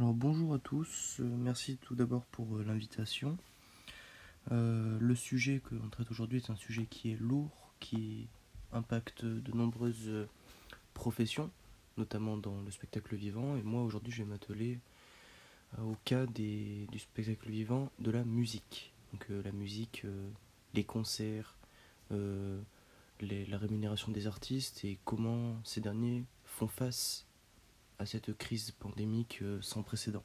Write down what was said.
Alors bonjour à tous, euh, merci tout d'abord pour euh, l'invitation. Euh, le sujet que l'on traite aujourd'hui est un sujet qui est lourd, qui impacte de nombreuses professions, notamment dans le spectacle vivant. Et moi aujourd'hui je vais m'atteler au cas du spectacle vivant de la musique. Donc la musique, les concerts, la rémunération des artistes et comment ces derniers font face à cette crise pandémique euh, sans précédent.